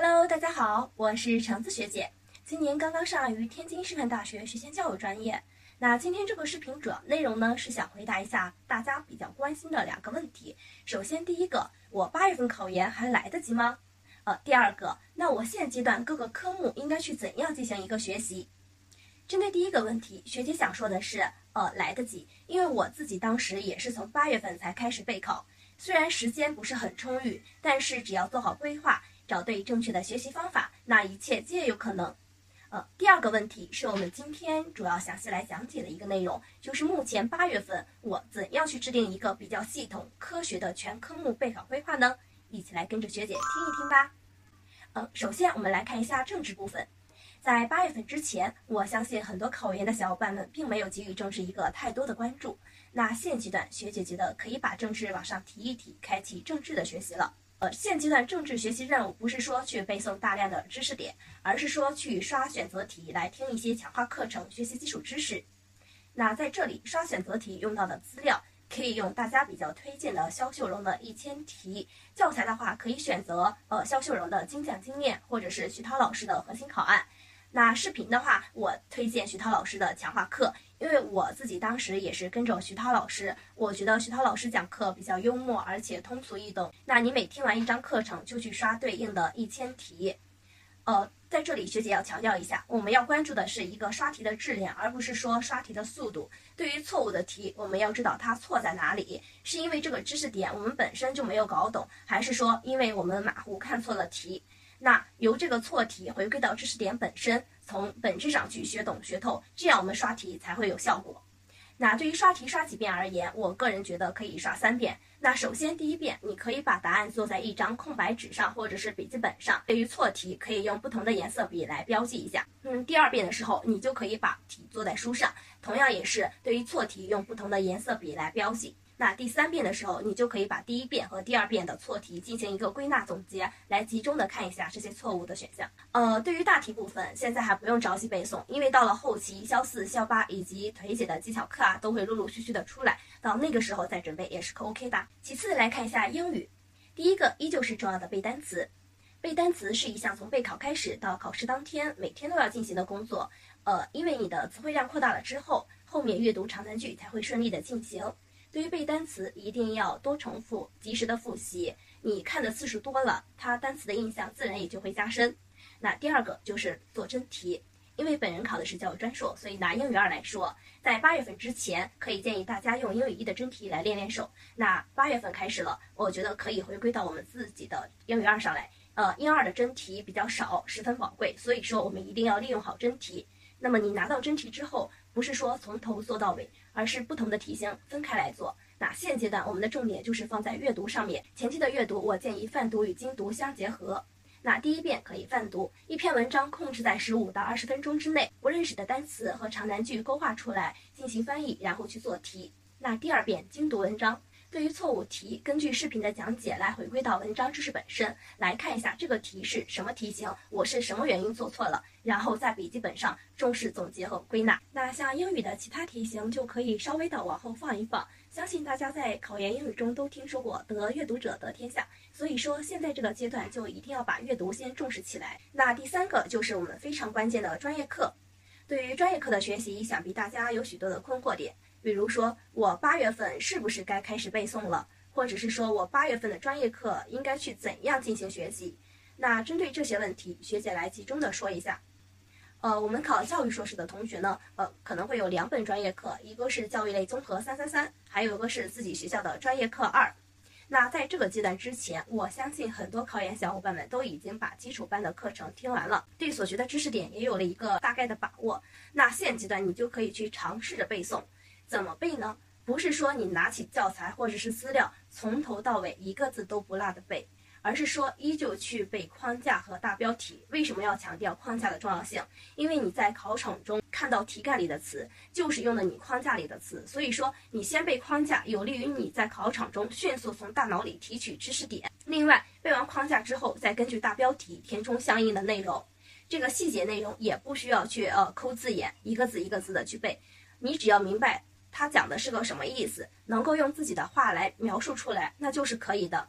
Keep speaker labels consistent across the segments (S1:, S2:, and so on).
S1: Hello，大家好，我是橙子学姐，今年刚刚上岸于天津师范大学学前教育专业。那今天这个视频主要内容呢，是想回答一下大家比较关心的两个问题。首先，第一个，我八月份考研还来得及吗？呃，第二个，那我现阶段各个科目应该去怎样进行一个学习？针对第一个问题，学姐想说的是，呃，来得及，因为我自己当时也是从八月份才开始备考，虽然时间不是很充裕，但是只要做好规划，找对正确的学习方法，那一切皆有可能。呃，第二个问题是我们今天主要详细来讲解的一个内容，就是目前八月份我怎样去制定一个比较系统、科学的全科目备考规划呢？一起来跟着学姐听一听吧。呃，首先我们来看一下政治部分，在八月份之前，我相信很多考研的小伙伴们并没有给予政治一个太多的关注。那现阶段，学姐觉得可以把政治往上提一提，开启政治的学习了。呃，现阶段政治学习任务不是说去背诵大量的知识点，而是说去刷选择题来听一些强化课程，学习基础知识。那在这里刷选择题用到的资料，可以用大家比较推荐的肖秀荣的一千题教材的话，可以选择呃肖秀荣的精讲精练，或者是徐涛老师的核心考案。那视频的话，我推荐徐涛老师的强化课。因为我自己当时也是跟着徐涛老师，我觉得徐涛老师讲课比较幽默，而且通俗易懂。那你每听完一章课程，就去刷对应的一千题。呃，在这里学姐要强调一下，我们要关注的是一个刷题的质量，而不是说刷题的速度。对于错误的题，我们要知道它错在哪里，是因为这个知识点我们本身就没有搞懂，还是说因为我们马虎看错了题？那由这个错题回归到知识点本身。从本质上去学懂学透，这样我们刷题才会有效果。那对于刷题刷几遍而言，我个人觉得可以刷三遍。那首先第一遍，你可以把答案做在一张空白纸上或者是笔记本上，对于错题可以用不同的颜色笔来标记一下。嗯，第二遍的时候，你就可以把题做在书上，同样也是对于错题用不同的颜色笔来标记。那第三遍的时候，你就可以把第一遍和第二遍的错题进行一个归纳总结，来集中的看一下这些错误的选项。呃，对于大题部分，现在还不用着急背诵，因为到了后期，肖四、肖八以及腿姐的技巧课啊，都会陆陆续续的出来，到那个时候再准备也是可 OK 的。其次来看一下英语，第一个依旧是重要的背单词，背单词是一项从备考开始到考试当天每天都要进行的工作。呃，因为你的词汇量扩大了之后，后面阅读长难句才会顺利的进行。对于背单词，一定要多重复，及时的复习。你看的次数多了，它单词的印象自然也就会加深。那第二个就是做真题，因为本人考的是教育专硕，所以拿英语二来说，在八月份之前，可以建议大家用英语一的真题来练练手。那八月份开始了，我觉得可以回归到我们自己的英语二上来。呃，英二的真题比较少，十分宝贵，所以说我们一定要利用好真题。那么你拿到真题之后，不是说从头做到尾，而是不同的题型分开来做。那现阶段我们的重点就是放在阅读上面。前期的阅读，我建议泛读与精读相结合。那第一遍可以泛读一篇文章，控制在十五到二十分钟之内，不认识的单词和长难句勾画出来进行翻译，然后去做题。那第二遍精读文章。对于错误题，根据视频的讲解来回归到文章知识本身来看一下这个题是什么题型，我是什么原因做错了，然后在笔记本上重视总结和归纳。那像英语的其他题型就可以稍微的往后放一放。相信大家在考研英语中都听说过“得阅读者得天下”，所以说现在这个阶段就一定要把阅读先重视起来。那第三个就是我们非常关键的专业课。对于专业课的学习，想必大家有许多的困惑点。比如说，我八月份是不是该开始背诵了？或者是说我八月份的专业课应该去怎样进行学习？那针对这些问题，学姐来集中的说一下。呃，我们考教育硕士的同学呢，呃，可能会有两本专业课，一个是教育类综合三三三，还有一个是自己学校的专业课二。那在这个阶段之前，我相信很多考研小伙伴们都已经把基础班的课程听完了，对所学的知识点也有了一个大概的把握。那现阶段你就可以去尝试着背诵。怎么背呢？不是说你拿起教材或者是资料，从头到尾一个字都不落的背，而是说依旧去背框架和大标题。为什么要强调框架的重要性？因为你在考场中看到题干里的词，就是用的你框架里的词。所以说，你先背框架，有利于你在考场中迅速从大脑里提取知识点。另外，背完框架之后，再根据大标题填充相应的内容。这个细节内容也不需要去呃抠字眼，一个字一个字的去背，你只要明白。他讲的是个什么意思？能够用自己的话来描述出来，那就是可以的。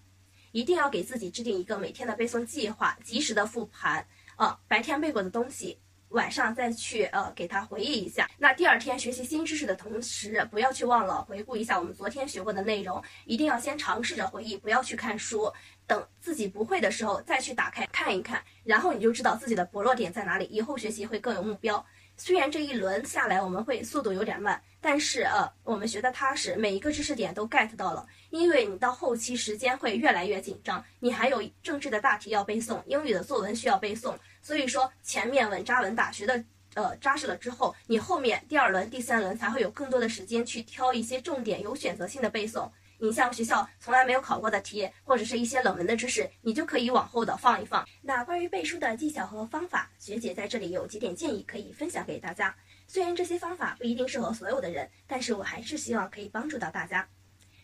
S1: 一定要给自己制定一个每天的背诵计划，及时的复盘。呃，白天背过的东西。晚上再去呃给他回忆一下。那第二天学习新知识的同时，不要去忘了回顾一下我们昨天学过的内容。一定要先尝试着回忆，不要去看书。等自己不会的时候再去打开看一看，然后你就知道自己的薄弱点在哪里，以后学习会更有目标。虽然这一轮下来我们会速度有点慢，但是呃我们学的踏实，每一个知识点都 get 到了。因为你到后期时间会越来越紧张，你还有政治的大题要背诵，英语的作文需要背诵。所以说前面稳扎稳打学的呃扎实了之后，你后面第二轮、第三轮才会有更多的时间去挑一些重点、有选择性的背诵。你像学校从来没有考过的题，或者是一些冷门的知识，你就可以往后的放一放。那关于背书的技巧和方法，学姐在这里有几点建议可以分享给大家。虽然这些方法不一定适合所有的人，但是我还是希望可以帮助到大家。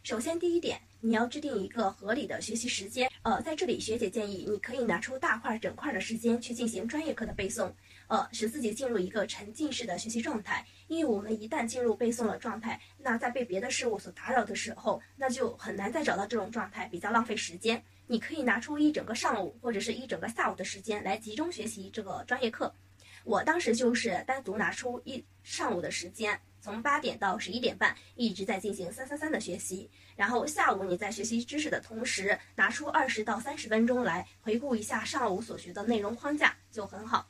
S1: 首先，第一点，你要制定一个合理的学习时间。呃，在这里，学姐建议你可以拿出大块整块的时间去进行专业课的背诵，呃，使自己进入一个沉浸式的学习状态。因为我们一旦进入背诵的状态，那在被别的事物所打扰的时候，那就很难再找到这种状态，比较浪费时间。你可以拿出一整个上午或者是一整个下午的时间来集中学习这个专业课。我当时就是单独拿出一上午的时间。从八点到十一点半一直在进行三三三的学习，然后下午你在学习知识的同时，拿出二十到三十分钟来回顾一下上午所学的内容框架就很好。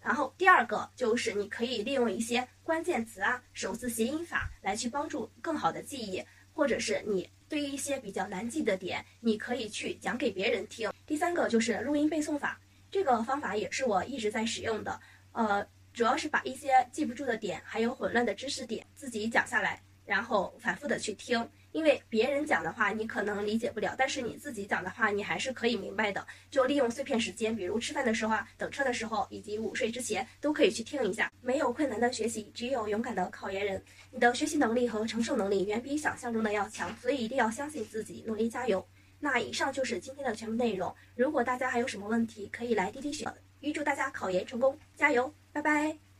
S1: 然后第二个就是你可以利用一些关键词啊、首字谐音法来去帮助更好的记忆，或者是你对于一些比较难记的点，你可以去讲给别人听。第三个就是录音背诵法，这个方法也是我一直在使用的，呃。主要是把一些记不住的点，还有混乱的知识点自己讲下来，然后反复的去听。因为别人讲的话你可能理解不了，但是你自己讲的话你还是可以明白的。就利用碎片时间，比如吃饭的时候啊、等车的时候，以及午睡之前，都可以去听一下。没有困难的学习，只有勇敢的考研人。你的学习能力和承受能力远比想象中的要强，所以一定要相信自己，努力加油。那以上就是今天的全部内容。如果大家还有什么问题，可以来滴滴学。预祝大家考研成功，加油！拜拜。